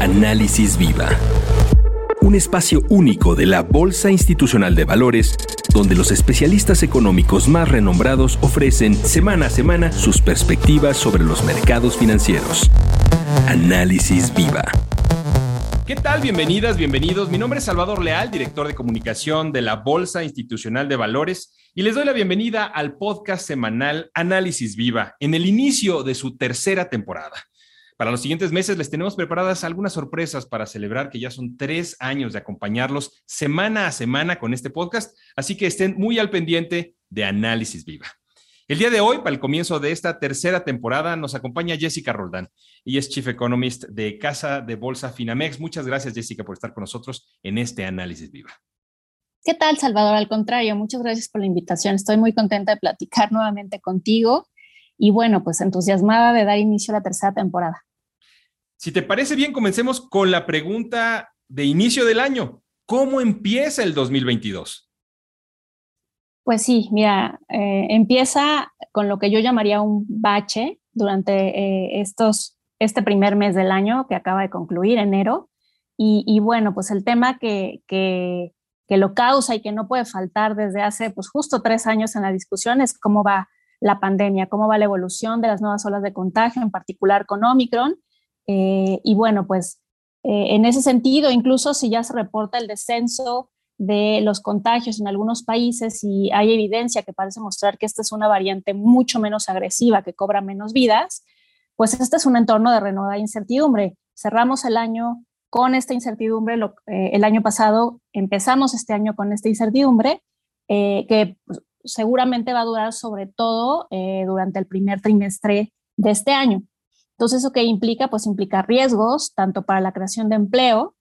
Análisis Viva. Un espacio único de la Bolsa Institucional de Valores, donde los especialistas económicos más renombrados ofrecen semana a semana sus perspectivas sobre los mercados financieros. Análisis Viva. ¿Qué tal? Bienvenidas, bienvenidos. Mi nombre es Salvador Leal, director de comunicación de la Bolsa Institucional de Valores, y les doy la bienvenida al podcast semanal Análisis Viva, en el inicio de su tercera temporada. Para los siguientes meses les tenemos preparadas algunas sorpresas para celebrar que ya son tres años de acompañarlos semana a semana con este podcast, así que estén muy al pendiente de Análisis Viva. El día de hoy, para el comienzo de esta tercera temporada, nos acompaña Jessica Roldán. y es Chief Economist de Casa de Bolsa Finamex. Muchas gracias, Jessica, por estar con nosotros en este Análisis Viva. ¿Qué tal, Salvador? Al contrario, muchas gracias por la invitación. Estoy muy contenta de platicar nuevamente contigo y bueno, pues entusiasmada de dar inicio a la tercera temporada. Si te parece bien, comencemos con la pregunta de inicio del año. ¿Cómo empieza el 2022? Pues sí, mira, eh, empieza con lo que yo llamaría un bache durante eh, estos, este primer mes del año que acaba de concluir, enero. Y, bueno, pues el tema que, que, que, lo causa y que no puede faltar desde hace pues justo tres años en la discusión es cómo va la pandemia, cómo va la evolución de las nuevas olas de contagio, en particular con Omicron, eh, y bueno, pues eh, en ese sentido, incluso si ya se reporta el descenso de los contagios en algunos países y hay evidencia que parece mostrar que esta es una variante mucho menos agresiva, que cobra menos vidas, pues este es un entorno de renovada incertidumbre. Cerramos el año con esta incertidumbre, eh, el año pasado empezamos este año con esta incertidumbre, que seguramente va a durar sobre todo durante el primer trimestre de este año. Entonces, ¿eso qué implica? Pues implica riesgos, tanto para la creación de empleo,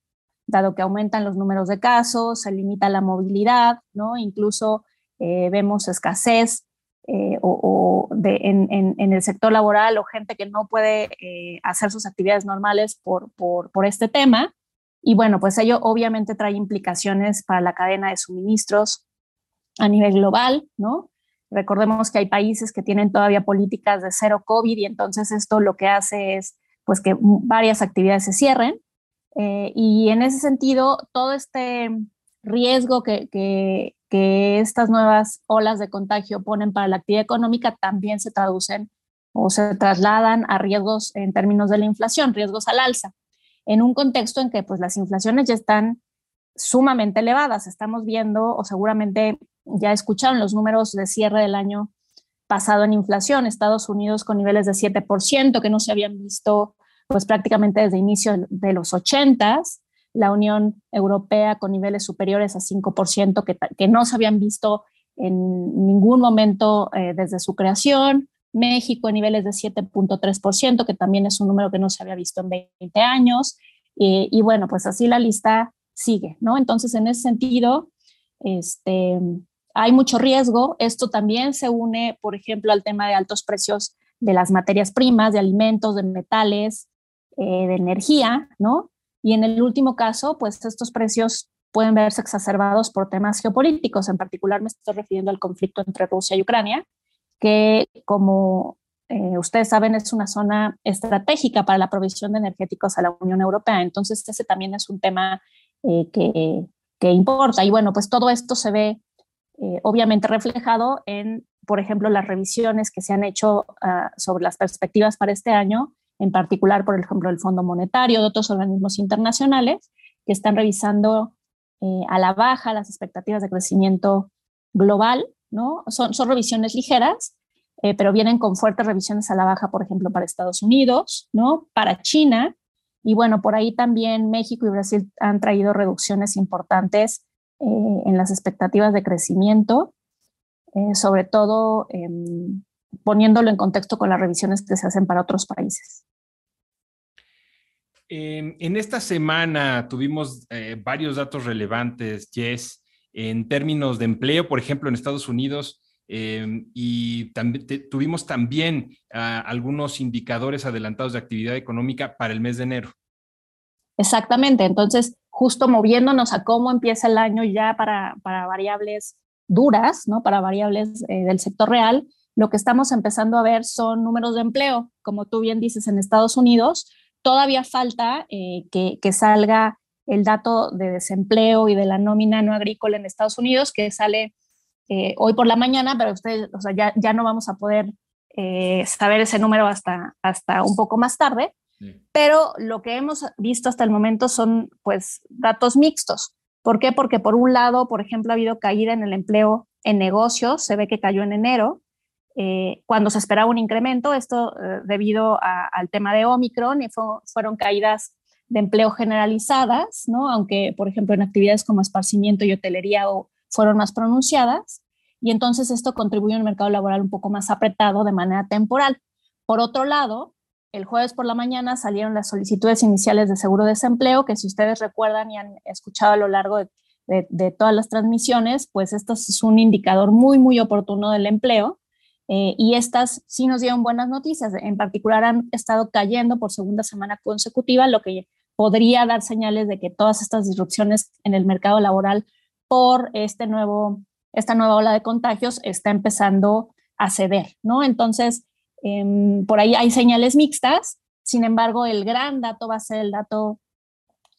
dado que aumentan los números de casos, se limita la movilidad, ¿no? Incluso eh, vemos escasez eh, o, en, el sector laboral o gente que no puede eh, hacer sus actividades normales por, por, este tema. Y bueno, pues ello obviamente trae implicaciones para la cadena de suministros a nivel global, ¿no? Recordemos que hay países que tienen todavía políticas de cero COVID y entonces esto lo que hace es pues que varias actividades se cierren. Eh, y en ese sentido, todo este riesgo que, que, que, estas nuevas olas de contagio ponen para la actividad económica también se traducen o se trasladan a riesgos en términos de la inflación, riesgos al alza, en un contexto en que pues las inflaciones ya están sumamente elevadas. Estamos viendo, o seguramente ya escucharon los números de cierre del año pasado en inflación, Estados Unidos con niveles de 7%, que no se habían visto pues prácticamente desde inicio de los 80 la Unión Europea con niveles superiores a 5%, que, que no se habían visto en ningún momento eh, desde su creación, México en niveles de 7.3%, que también es un número que no se había visto en 20 años, y bueno, pues así la lista sigue, ¿no? Entonces, en ese sentido, este, hay mucho riesgo. Esto también se une, por ejemplo, al tema de altos precios de las materias primas, de alimentos, de metales, eh, de energía, ¿no? Y en el último caso, pues estos precios pueden verse exacerbados por temas geopolíticos. En particular me estoy refiriendo al conflicto entre Rusia y Ucrania, que como eh, ustedes saben es una zona estratégica para la provisión de energéticos a la Unión Europea. Entonces ese también es un tema eh, que, que, importa. Y bueno, pues todo esto se ve eh, obviamente reflejado en, por ejemplo, las revisiones que se han hecho ah, sobre las perspectivas para este año, en particular, por ejemplo, el Fondo Monetario, de otros organismos internacionales que están revisando eh, a la baja las expectativas de crecimiento global, ¿no? Son, son revisiones ligeras, eh, pero vienen con fuertes revisiones a la baja, por ejemplo, para Estados Unidos, ¿no? Para China, y bueno, por ahí también México y Brasil han traído reducciones importantes eh, en las expectativas de crecimiento, eh, sobre todo em, poniéndolo en contexto con las revisiones que se hacen para otros países. en esta semana tuvimos eh, varios datos relevantes, Jess, en términos de empleo, por ejemplo, en Estados Unidos, em, y tuvimos también ah, algunos indicadores adelantados de actividad económica para el mes de enero. Exactamente, entonces justo moviéndonos a cómo empieza el año ya para, para variables duras, ¿no? para variables eh, del sector real, lo que estamos empezando a ver son números de empleo, como tú bien dices, en Estados Unidos, todavía falta eh, que, salga el dato de desempleo y de la nómina no agrícola en Estados Unidos, que sale eh, hoy por la mañana, pero ustedes, o sea, ya, ya no vamos a poder saber ese número hasta, hasta un poco más tarde. Pero lo que hemos visto hasta el momento son pues datos mixtos. ¿Por qué? Porque por un lado, por ejemplo, ha habido caída en el empleo en negocios, se ve que cayó en enero, eh, cuando se esperaba un incremento, esto eh, debido al tema de Omicron, y fueron caídas de empleo generalizadas, ¿no? aunque, por ejemplo, en actividades como esparcimiento y hotelería fueron más pronunciadas, y entonces esto contribuyó a un mercado laboral un poco más apretado de manera temporal. Por otro lado, el jueves por la mañana salieron las solicitudes iniciales de seguro de desempleo, que si ustedes recuerdan y han escuchado a lo largo de, todas las transmisiones, pues esto es un indicador muy, muy oportuno del empleo. Eh, y estas sí nos dieron buenas noticias. En particular han estado cayendo por segunda semana consecutiva, lo que podría dar señales de que todas estas disrupciones en el mercado laboral por este nuevo, esta nueva ola de contagios está empezando a ceder, ¿no? Entonces, Em, por ahí hay señales mixtas, sin embargo, el gran dato va a ser el dato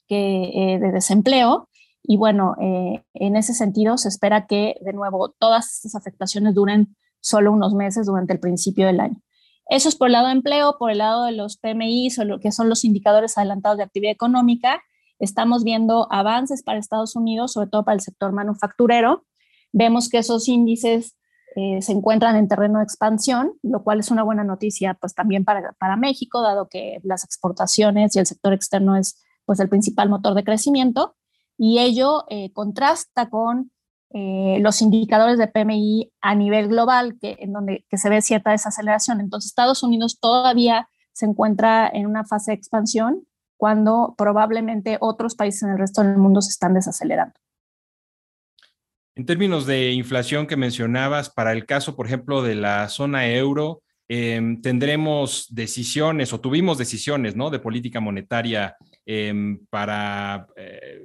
eh, de desempleo. Y bueno, eh, en ese sentido se espera que de nuevo todas estas afectaciones duren solo unos meses durante el principio del año. Eso es por el lado de empleo, por el lado de los PMI, que son los indicadores adelantados de actividad económica. Estamos viendo avances para Estados Unidos, sobre todo para el sector manufacturero. Vemos que esos índices eh, se encuentran en terreno de expansión, lo cual es una buena noticia pues también para, para México, dado que las exportaciones y el sector externo es pues el principal motor de crecimiento y ello eh, contrasta con eh, los indicadores de PMI a nivel global, que, en donde que se ve cierta desaceleración. Entonces, Estados Unidos todavía se encuentra en una fase de expansión cuando probablemente otros países en el resto del mundo se están desacelerando. En términos de inflación que mencionabas, para el caso, por ejemplo, de la zona euro, em, tendremos decisiones o tuvimos decisiones ¿no? de política monetaria em, para eh,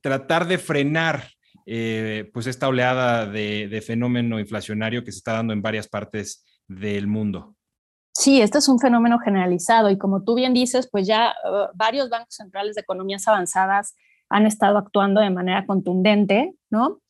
tratar de frenar eh, pues esta oleada de, fenómeno inflacionario que se está dando en varias partes del mundo. Sí, este es un fenómeno generalizado y como tú bien dices, pues ya uh, varios bancos centrales de economías avanzadas han estado actuando de manera contundente, ¿no?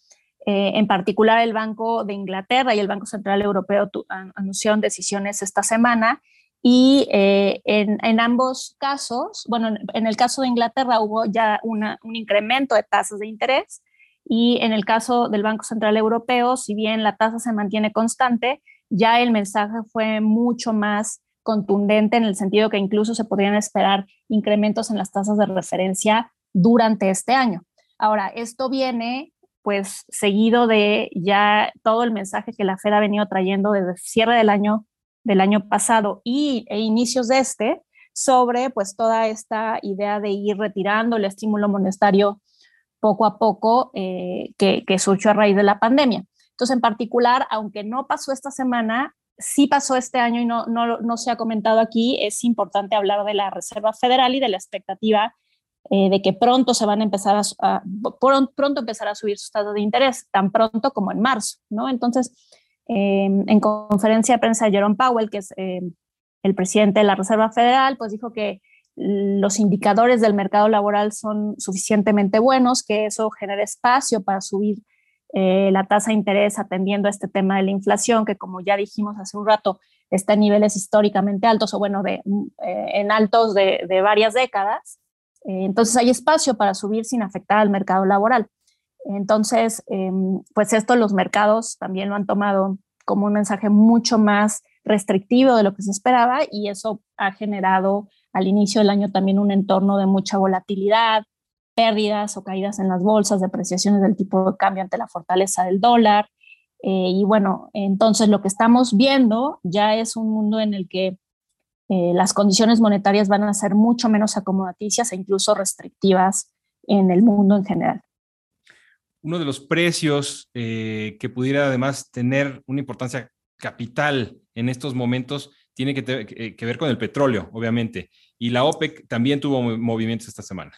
Eh, en particular, el Banco de Inglaterra y el Banco Central Europeo anunciaron decisiones esta semana y eh, en, ambos casos, bueno, en, el caso de Inglaterra hubo ya un incremento de tasas de interés y en el caso del Banco Central Europeo, si bien la tasa se mantiene constante, ya el mensaje fue mucho más contundente en el sentido que incluso se podrían esperar incrementos en las tasas de referencia durante este año. Ahora, esto viene pues seguido de ya todo el mensaje que la Fed ha venido trayendo desde el cierre del año, del año pasado y, e inicios de este, sobre pues toda esta idea de ir retirando el estímulo monetario poco a poco eh, que, que surgió a raíz de la pandemia. Entonces, en particular, aunque no pasó esta semana, sí pasó este año y no, no, no se ha comentado aquí, es importante hablar de la Reserva Federal y de la expectativa eh, de que pronto se van a empezar a, pronto empezar a subir sus tasas de interés, tan pronto como en marzo, ¿no? Entonces, em, en conferencia de prensa Jerome Powell, que es em, el presidente de la Reserva Federal, pues dijo que los indicadores del mercado laboral son suficientemente buenos, que eso genera espacio para subir eh, la tasa de interés atendiendo a este tema de la inflación, que como ya dijimos hace un rato, está en niveles históricamente altos o bueno, de, eh, en altos de, de varias décadas. Eh, entonces hay espacio para subir sin afectar al mercado laboral. Entonces, em, pues esto los mercados también lo han tomado como un mensaje mucho más restrictivo de lo que se esperaba y eso ha generado al inicio del año también un entorno de mucha volatilidad, pérdidas o caídas en las bolsas, depreciaciones del tipo de cambio ante la fortaleza del dólar. Eh, y bueno, entonces lo que estamos viendo ya es un mundo en el que eh, las condiciones monetarias van a ser mucho menos acomodaticias e incluso restrictivas en el mundo en general. Uno de los precios eh, que pudiera además tener una importancia capital en estos momentos tiene que, eh, que, ver con el petróleo, obviamente. Y la OPEC también tuvo movimientos esta semana.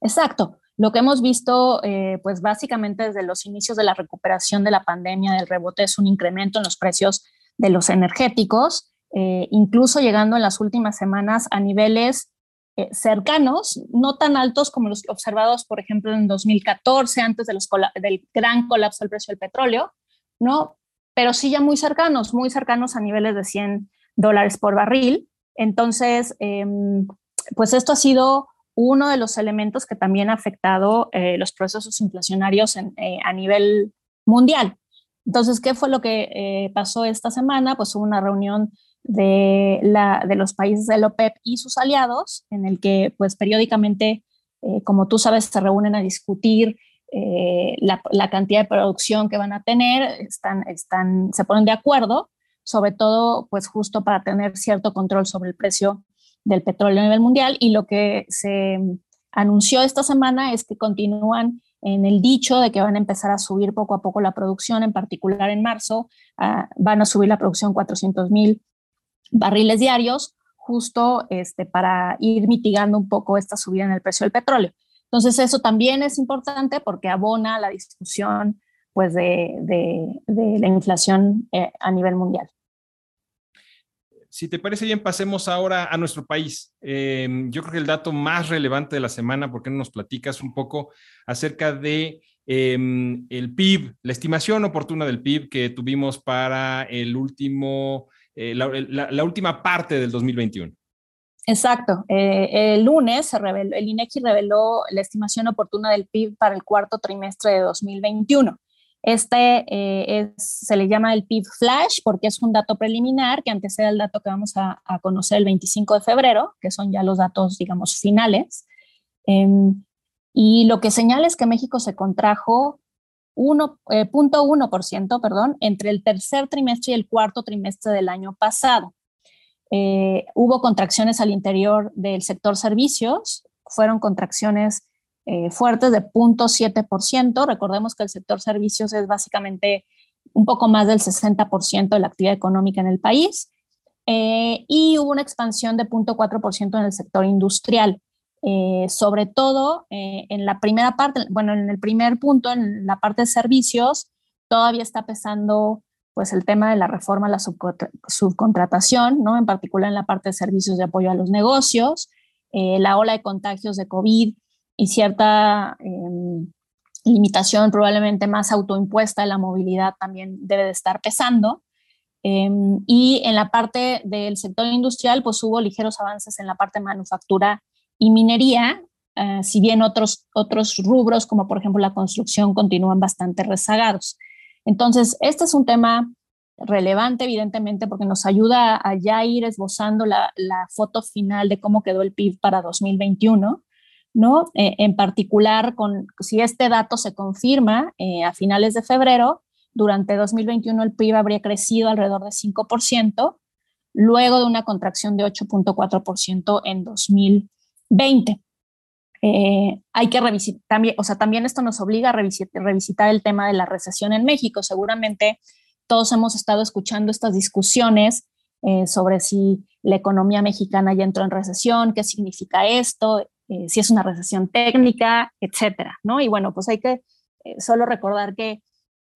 Exacto. Lo que hemos visto, pues básicamente desde los inicios de la recuperación de la pandemia, del rebote, es un incremento en los precios de los energéticos. Eh, incluso llegando en las últimas semanas a niveles eh, cercanos, no tan altos como los observados, por ejemplo, en 2014, antes de los del gran colapso del precio del petróleo, ¿no? Pero sí ya muy cercanos, muy cercanos a niveles de 100 dólares por barril. Entonces, em, pues esto ha sido uno de los elementos que también ha afectado eh, los procesos inflacionarios eh, a nivel mundial. Entonces, ¿qué fue lo que pasó esta semana? Pues hubo una reunión de, la, de los países del OPEP y sus aliados, en el que pues periódicamente, eh, como tú sabes, se reúnen a discutir eh, la, la, cantidad de producción que van a tener, están, están, se ponen de acuerdo, sobre todo pues justo para tener cierto control sobre el precio del petróleo a nivel mundial. Y lo que se anunció esta semana es que continúan en el dicho de que van a empezar a subir poco a poco la producción, en particular en marzo, ah, van a subir la producción 400 mil barriles diarios, justo este, para ir mitigando un poco esta subida en el precio del petróleo. Entonces, eso también es importante porque abona la discusión pues, de, de, la inflación eh, a nivel mundial. Si te parece bien, pasemos ahora a nuestro país. Em, yo creo que el dato más relevante de la semana, ¿por qué no nos platicas un poco acerca de em, el PIB, la estimación oportuna del PIB que tuvimos para el último eh, la, última parte del 2021. Exacto. Eh, el lunes se reveló, el INEGI reveló la estimación oportuna del PIB para el cuarto trimestre de 2021. Este eh, se le llama el PIB flash porque es un dato preliminar que antecede al dato que vamos a, a conocer el 25 de febrero, que son ya los datos, digamos, finales. Em, y lo que señala es que México se contrajo 1.1%, eh, perdón, entre el tercer trimestre y el cuarto trimestre del año pasado. Eh, hubo contracciones al interior del sector servicios, fueron contracciones eh, fuertes de 0.7%. Recordemos que el sector servicios es básicamente un poco más del 60% de la actividad económica en el país. y hubo una expansión de 0.4% en el sector industrial. Eh, sobre todo eh, en la primera parte, bueno, en el primer punto, en la parte de servicios, todavía está pesando pues el tema de la reforma a la subcontratación, ¿no? En particular en la parte de servicios de apoyo a los negocios, eh, la ola de contagios de COVID y cierta em, limitación probablemente más autoimpuesta de la movilidad también debe de estar pesando. Em, y en la parte del sector industrial, pues hubo ligeros avances en la parte de manufactura y minería, eh, si bien otros, otros rubros, como por ejemplo la construcción, continúan bastante rezagados. Entonces, este es un tema relevante, evidentemente, porque nos ayuda a ya ir esbozando la, la foto final de cómo quedó el PIB para 2021. ¿no? Eh, en particular, con, si este dato se confirma eh, a finales de febrero, durante 2021 el PIB habría crecido alrededor de 5%, luego de una contracción de 8.4% en 2020. 20. Eh, hay que revisitar también, o sea, también esto nos obliga a revisitar, el tema de la recesión en México. Seguramente todos hemos estado escuchando estas discusiones eh, sobre si la economía mexicana ya entró en recesión, qué significa esto, eh, si es una recesión técnica, etcétera, ¿no? Y bueno, pues hay que solo recordar que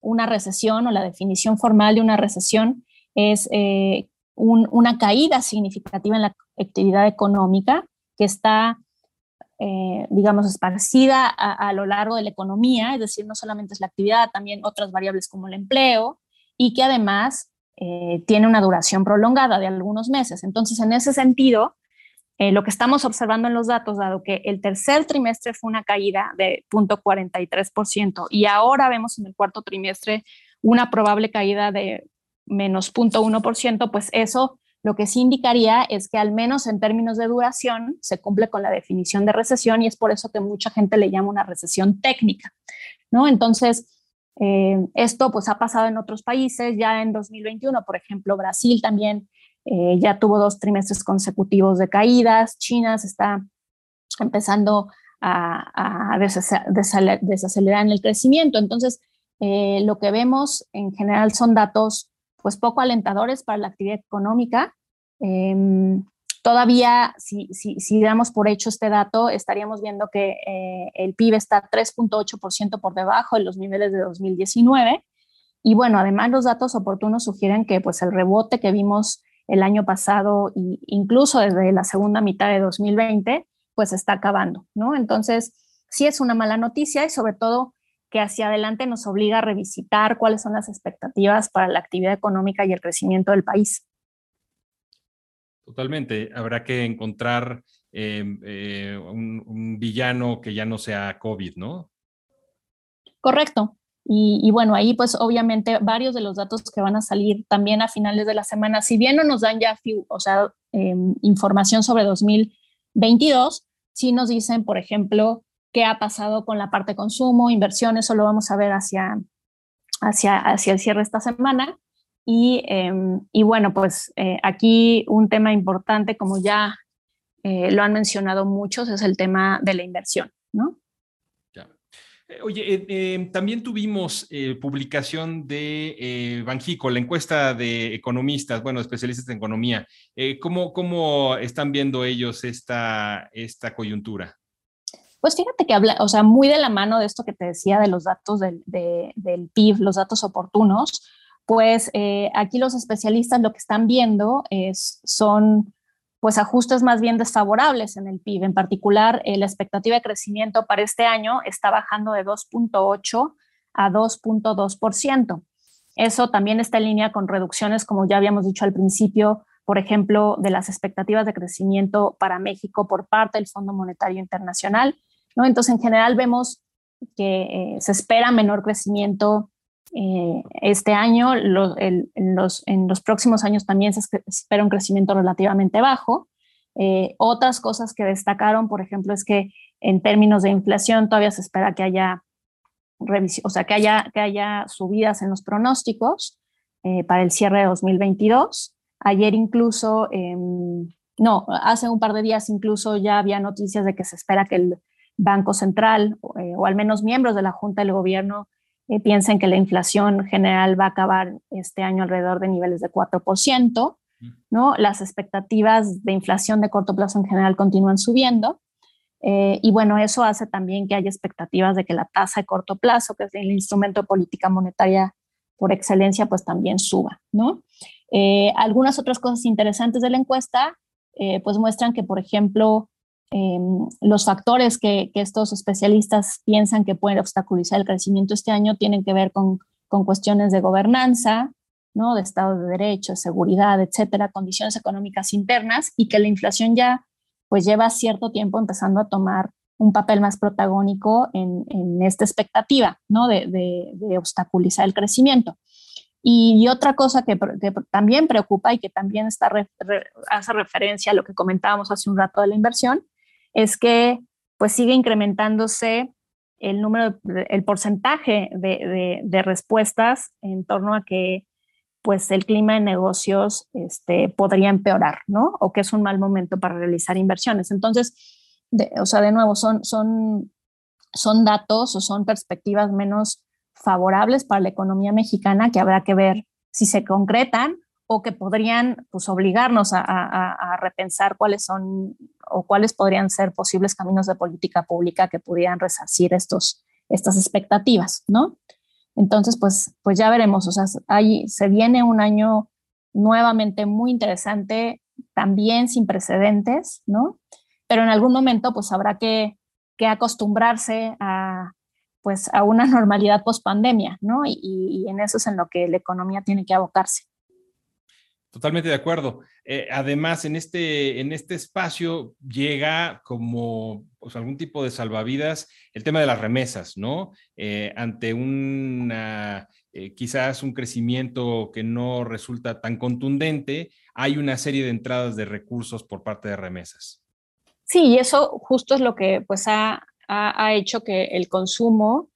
una recesión o la definición formal de una recesión es una caída significativa en la actividad económica que está, eh, digamos, esparcida a, lo largo de la economía, es decir, no solamente es la actividad, también otras variables como el empleo, y que además eh, tiene una duración prolongada de algunos meses. Entonces, en ese sentido, eh, lo que estamos observando en los datos, dado que el tercer trimestre fue una caída de 0.43% y ahora vemos en el cuarto trimestre una probable caída de menos 0.1%, pues eso lo que sí indicaría es que al menos en términos de duración se cumple con la definición de recesión y es por eso que mucha gente le llama una recesión técnica, ¿no? Entonces, eh, esto pues ha pasado en otros países, ya en 2021, por ejemplo, Brasil también eh, ya tuvo dos trimestres consecutivos de caídas, China se está empezando a, desacelerar en el crecimiento, entonces eh, lo que vemos en general son datos pues poco alentadores para la actividad económica. Em, todavía, si, si, damos por hecho este dato, estaríamos viendo que eh, el PIB está 3.8% por debajo de los niveles de 2019. Y bueno, además los datos oportunos sugieren que pues el rebote que vimos el año pasado e incluso desde la segunda mitad de 2020, pues está acabando, ¿no? Entonces, sí es una mala noticia y sobre todo que hacia adelante nos obliga a revisitar cuáles son las expectativas para la actividad económica y el crecimiento del país. Totalmente. Habrá que encontrar em, eh, un, villano que ya no sea COVID, ¿no? Correcto. Y, bueno, ahí pues obviamente varios de los datos que van a salir también a finales de la semana, si bien no nos dan ya, o sea, em, información sobre 2022, sí nos dicen, por ejemplo, qué ha pasado con la parte consumo, inversiones, eso lo vamos a ver hacia, hacia, hacia el cierre de esta semana. Y, em, y bueno, pues eh, aquí un tema importante, como ya eh, lo han mencionado muchos, es el tema de la inversión, ¿no? Eh, oye, em, también tuvimos publicación de Banjico, la encuesta de economistas, bueno, especialistas en economía. ¿cómo, ¿Cómo están viendo ellos esta, esta coyuntura? Pues fíjate que habla, o sea, muy de la mano de esto que te decía de los datos del, PIB, los datos oportunos, pues eh, aquí los especialistas lo que están viendo es, son pues ajustes más bien desfavorables en el PIB. En particular, eh, la expectativa de crecimiento para este año está bajando de 2.8 a 2.2%. Eso también está en línea con reducciones, como ya habíamos dicho al principio, por ejemplo, de las expectativas de crecimiento para México por parte del Fondo Monetario Internacional entonces, en general vemos que eh, se espera menor crecimiento eh, este año, en, los, próximos años también se espera un crecimiento relativamente bajo. Eh, otras cosas que destacaron, por ejemplo, es que en términos de inflación todavía se espera que haya o sea, que haya, que haya subidas en los pronósticos para el cierre de 2022. Ayer incluso, em, no, hace un par de días incluso ya había noticias de que se espera que el Banco Central eh, o al menos miembros de la Junta del Gobierno eh, piensen que la inflación general va a acabar este año alrededor de niveles de 4%, ¿no? Las expectativas de inflación de corto plazo en general continúan subiendo. Eh, y bueno, eso hace también que haya expectativas de que la tasa de corto plazo, que es el instrumento de política monetaria por excelencia, pues también suba, ¿no? algunas otras cosas interesantes de la encuesta, pues muestran que, por ejemplo, Em, los factores que, estos especialistas piensan que pueden obstaculizar el crecimiento este año tienen que ver con, cuestiones de gobernanza, ¿no? de Estado de Derecho, seguridad, etcétera, condiciones económicas internas y que la inflación ya pues lleva cierto tiempo empezando a tomar un papel más protagónico en, esta expectativa ¿no? de, obstaculizar el crecimiento. Y, otra cosa que, también preocupa y que también está hace referencia a lo que comentábamos hace un rato de la inversión, es que pues sigue incrementándose el número, el porcentaje de, respuestas en torno a que pues el clima de negocios este, podría empeorar, ¿no? O que es un mal momento para realizar inversiones. Entonces, o sea, de nuevo, son, son, son datos o son perspectivas menos favorables para la economía mexicana que habrá que ver si se concretan o que podrían pues, obligarnos a, repensar cuáles son o cuáles podrían ser posibles caminos de política pública que pudieran resarcir estos, estas expectativas, ¿no? Entonces, pues, pues ya veremos, o sea, ahí se viene un año nuevamente muy interesante, también sin precedentes, ¿no? Pero en algún momento, pues habrá que, que acostumbrarse a, pues, a una normalidad post pandemia, ¿no? Y en eso es en lo que la economía tiene que abocarse. Totalmente de acuerdo. Eh, además, en este, en este espacio llega como pues, algún tipo de salvavidas el tema de las remesas, ¿no? Eh, ante una, eh, quizás un crecimiento que no resulta tan contundente, hay una serie de entradas de recursos por parte de remesas. Sí, y eso justo es lo que pues ha, ha, hecho que el consumo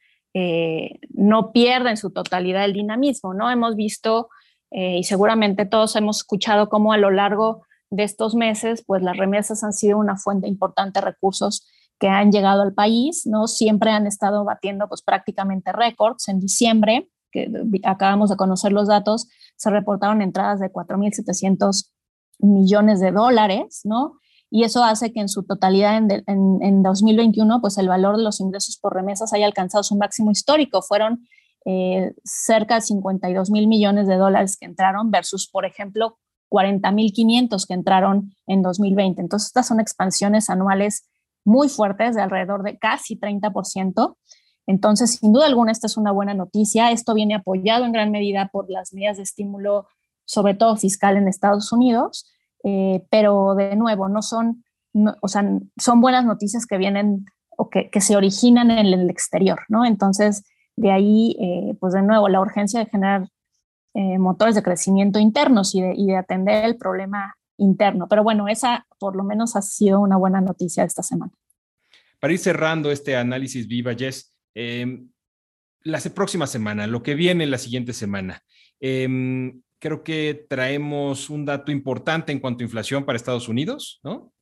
no pierda en su totalidad el dinamismo, ¿no? Hemos visto eh, y seguramente todos hemos escuchado cómo a lo largo de estos meses, pues las remesas han sido una fuente importante de recursos que han llegado al país, ¿no? Siempre han estado batiendo pues prácticamente récords. En diciembre, que acabamos de conocer los datos, se reportaron entradas de 4.700 millones de dólares, ¿no? Y eso hace que en su totalidad en, en, en 2021, pues el valor de los ingresos por remesas haya alcanzado su máximo histórico. Fueron eh, cerca de 52 mil millones de dólares que entraron versus, por ejemplo, 40 mil 500 que entraron en 2020. Entonces, estas son expansiones anuales muy fuertes de alrededor de casi 30%. Entonces, sin duda alguna, esta es una buena noticia. Esto viene apoyado en gran medida por las medidas de estímulo, sobre todo fiscal en Estados Unidos, eh, pero de nuevo, no son, o sea, son buenas noticias que vienen o que, se originan en el exterior, ¿no? Entonces, de ahí, eh, pues de nuevo, la urgencia de generar eh, motores de crecimiento internos y de, atender el problema interno. Pero bueno, esa por lo menos ha sido una buena noticia esta semana. Para ir cerrando este análisis viva, Jess, em, la próxima semana, lo que viene la siguiente semana, em, creo que traemos un dato importante en cuanto a inflación para Estados Unidos, ¿no?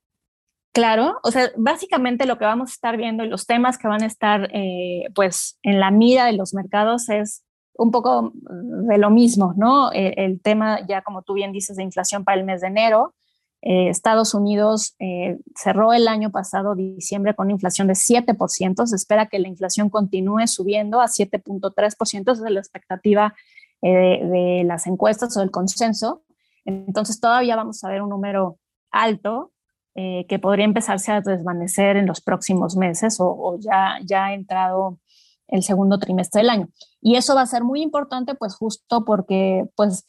Claro, o sea, básicamente lo que vamos a estar viendo y los temas que van a estar eh, pues en la mira de los mercados es un poco de lo mismo, ¿no? Eh, el, tema, ya como tú bien dices, de inflación para el mes de enero. Eh, Estados Unidos cerró el año pasado, diciembre, con una inflación de 7%. Se espera que la inflación continúe subiendo a 7.3%. Esa es la expectativa de, de las encuestas o del consenso. Entonces, todavía vamos a ver un número alto eh, que podría empezarse a desvanecer en los próximos meses o, ya, ya ha entrado el segundo trimestre del año. Y eso va a ser muy importante, pues justo porque pues,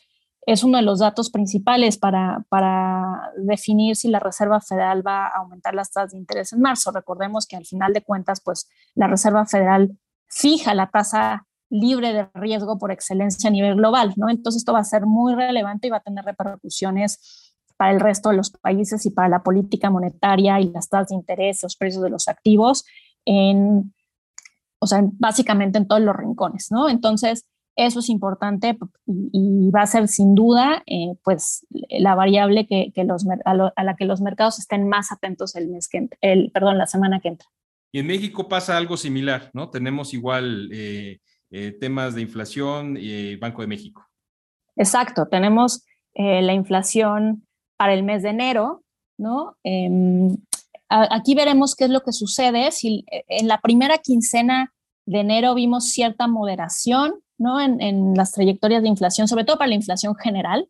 es uno de los datos principales para, para definir si la Reserva Federal va a aumentar las tasas de interés en marzo. Recordemos que al final de cuentas, pues la Reserva Federal fija la tasa libre de riesgo por excelencia a nivel global, ¿no? Entonces esto va a ser muy relevante y va a tener repercusiones para el resto de los países y para la política monetaria y las tasas de interés, los precios de los activos, en, o sea, básicamente en todos los rincones, ¿no? Entonces, eso es importante y, va a ser sin duda, eh, pues, la variable que, los, a, la que los mercados estén más atentos el mes que el, perdón, la semana que entra. Y en México pasa algo similar, ¿no? Tenemos igual eh, eh, temas de inflación y Banco de México. Exacto, tenemos la inflación para el mes de enero, ¿no? Em, aquí veremos qué es lo que sucede. Si eh, en la primera quincena de enero vimos cierta moderación, ¿no? En, las trayectorias de inflación, sobre todo para la inflación general,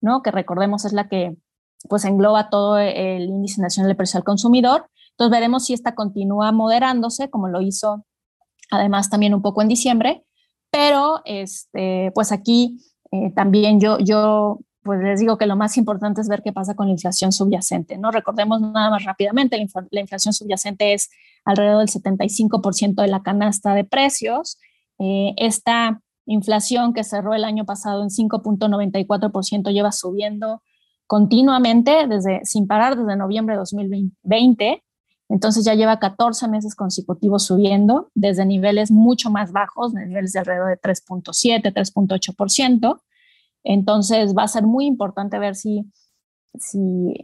¿no? Que recordemos es la que pues engloba todo el índice nacional de precio al consumidor. Entonces veremos si esta continúa moderándose, como lo hizo además también un poco en diciembre, pero este, pues aquí eh, también yo, yo pues les digo que lo más importante es ver qué pasa con la inflación subyacente, ¿no? Recordemos nada más rápidamente, la, inflación subyacente es alrededor del 75% de la canasta de precios. Eh, esta inflación que cerró el año pasado en 5.94% lleva subiendo continuamente desde sin parar desde noviembre de 2020. Entonces ya lleva 14 meses consecutivos subiendo desde niveles mucho más bajos, niveles de alrededor de 3.7, 3.8%. Entonces va a ser muy importante ver si, si,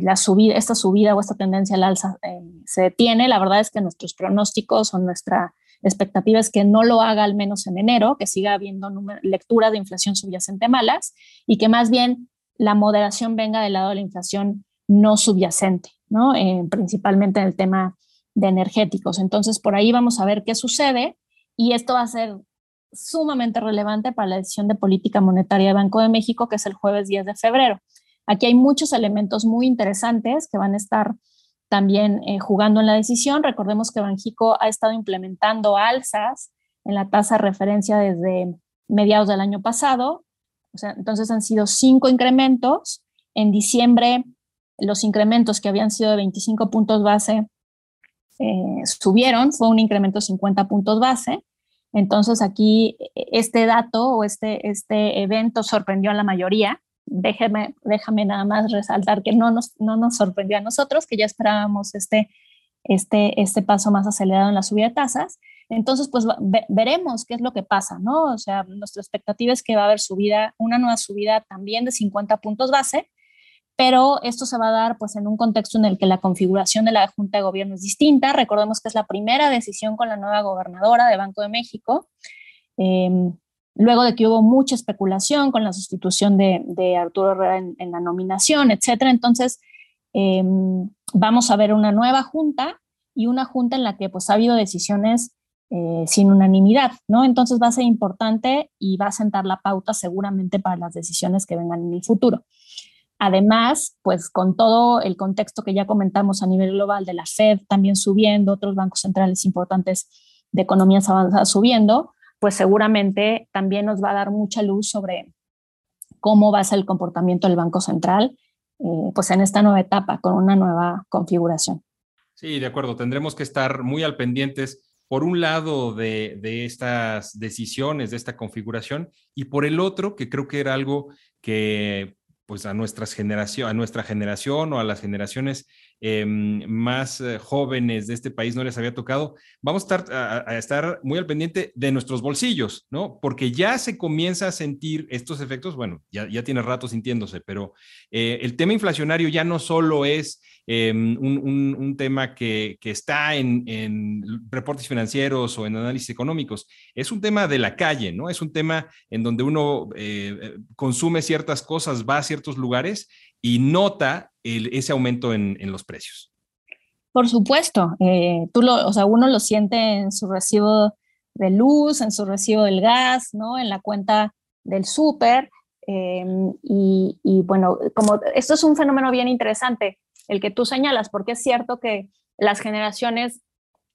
la subida, esta subida o esta tendencia al alza eh, se detiene. La verdad es que nuestros pronósticos o nuestra expectativa es que no lo haga al menos en enero, que siga habiendo lectura de inflación subyacente malas y que más bien la moderación venga del lado de la inflación no subyacente, ¿no? Eh, principalmente en el tema de energéticos. Entonces, por ahí vamos a ver qué sucede y esto va a ser sumamente relevante para la decisión de política monetaria de Banco de México, que es el jueves 10 de febrero. Aquí hay muchos elementos muy interesantes que van a estar también eh, jugando en la decisión. Recordemos que Banjico ha estado implementando alzas en la tasa referencia desde mediados del año pasado. O sea, entonces han sido cinco incrementos. En diciembre, los incrementos que habían sido de 25 puntos base eh, subieron, fue un incremento de 50 puntos base. Entonces aquí e, este dato o este, este evento sorprendió a la mayoría. Déjame, déjame nada más resaltar que no nos, no nos sorprendió a nosotros, que ya esperábamos este, este, este paso más acelerado en la subida de tasas. Entonces, pues veremos qué es lo que pasa, ¿no? O sea, nuestra expectativa es que va a haber subida, una nueva subida también de 50 puntos base, pero esto se va a dar pues en un contexto en el que la configuración de la Junta de Gobierno es distinta. Recordemos que es la primera decisión con la nueva gobernadora de Banco de México, em, luego de que hubo mucha especulación con la sustitución de, Arturo Herrera en, la nominación, etcétera. Entonces, em, vamos a ver una nueva Junta y una Junta en la que pues ha habido decisiones eh, sin unanimidad, ¿no? Entonces va a ser importante y va a sentar la pauta seguramente para las decisiones que vengan en el futuro. Además, pues con todo el contexto que ya comentamos a nivel global de la Fed también subiendo, otros bancos centrales importantes de economías avanzadas subiendo, pues seguramente también nos va a dar mucha luz sobre cómo va a ser el comportamiento del Banco Central, eh, pues en esta nueva etapa, con una nueva configuración. Sí, de acuerdo. Tendremos que estar muy al pendientes, por un lado, de, de estas decisiones, de esta configuración, y por el otro, que creo que era algo que pues a nuestras generación, a nuestra generación o a las generaciones em, más eh, jóvenes de este país no les había tocado, vamos a estar, a, estar muy al pendiente de nuestros bolsillos, ¿no? Porque ya se comienza a sentir estos efectos, bueno, ya, ya tiene rato sintiéndose, pero eh, el tema inflacionario ya no solo es Em, un, tema que, está en, reportes financieros o en análisis económicos. Es un tema de la calle, ¿no? Es un tema en donde uno eh, consume ciertas cosas, va a ciertos lugares y nota ese aumento en, los precios. Por supuesto, eh, tú o sea, uno lo siente en su recibo de luz, en su recibo del gas, ¿no? En la cuenta del súper. Y, y, bueno, como esto es un fenómeno bien interesante, el que tú señalas, porque es cierto que las generaciones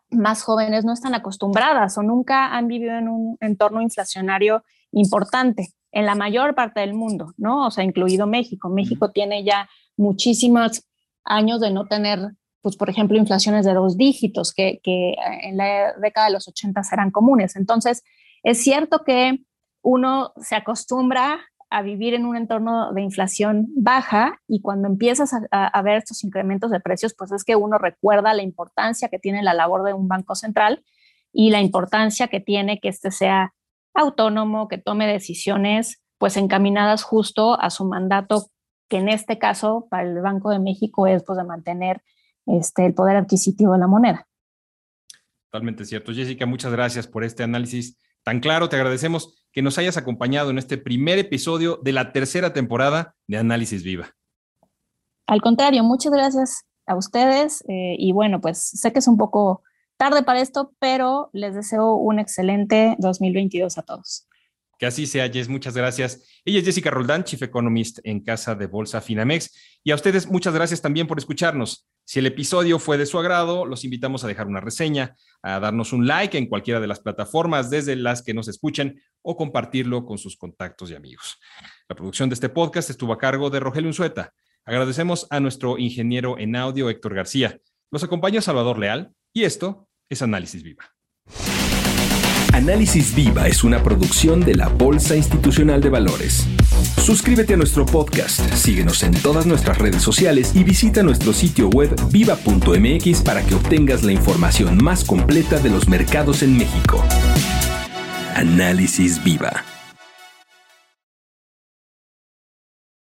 más jóvenes no están acostumbradas o nunca han vivido en un entorno inflacionario importante en la mayor parte del mundo, ¿no? O sea, incluido México. México tiene ya muchísimos años de no tener, pues, por ejemplo, inflaciones de dos dígitos, que, que en la década de los 80 eran comunes. Entonces, es cierto que uno se acostumbra a vivir en un entorno de inflación baja y cuando empiezas a, ver estos incrementos de precios, pues es que uno recuerda la importancia que tiene la labor de un banco central y la importancia que tiene que éste sea autónomo, que tome decisiones pues encaminadas justo a su mandato, que en este caso para el Banco de México es pues de mantener este, el poder adquisitivo de la moneda. Totalmente cierto. Jessica, muchas gracias por este análisis tan claro. Te agradecemos que nos hayas acompañado en este primer episodio de la tercera temporada de Análisis Viva. Al contrario, muchas gracias a ustedes eh, y bueno, pues sé que es un poco tarde para esto, pero les deseo un excelente 2022 a todos. Que así sea, Jess, muchas gracias. Ella es Jessica Roldán, Chief Economist en Casa de Bolsa Finamex. Y a ustedes, muchas gracias también por escucharnos. Si el episodio fue de su agrado, los invitamos a dejar una reseña, a darnos un like en cualquiera de las plataformas desde las que nos escuchen o compartirlo con sus contactos y amigos. La producción de este podcast estuvo a cargo de Rogelio Unzueta. Agradecemos a nuestro ingeniero en audio, Héctor García. Nos acompaña Salvador Leal y esto es Análisis Viva. Análisis Viva es una producción de la Bolsa Institucional de Valores. Suscríbete a nuestro podcast, síguenos en todas nuestras redes sociales y visita nuestro sitio web viva.mx para que obtengas la información más completa de los mercados en México. Análisis Viva.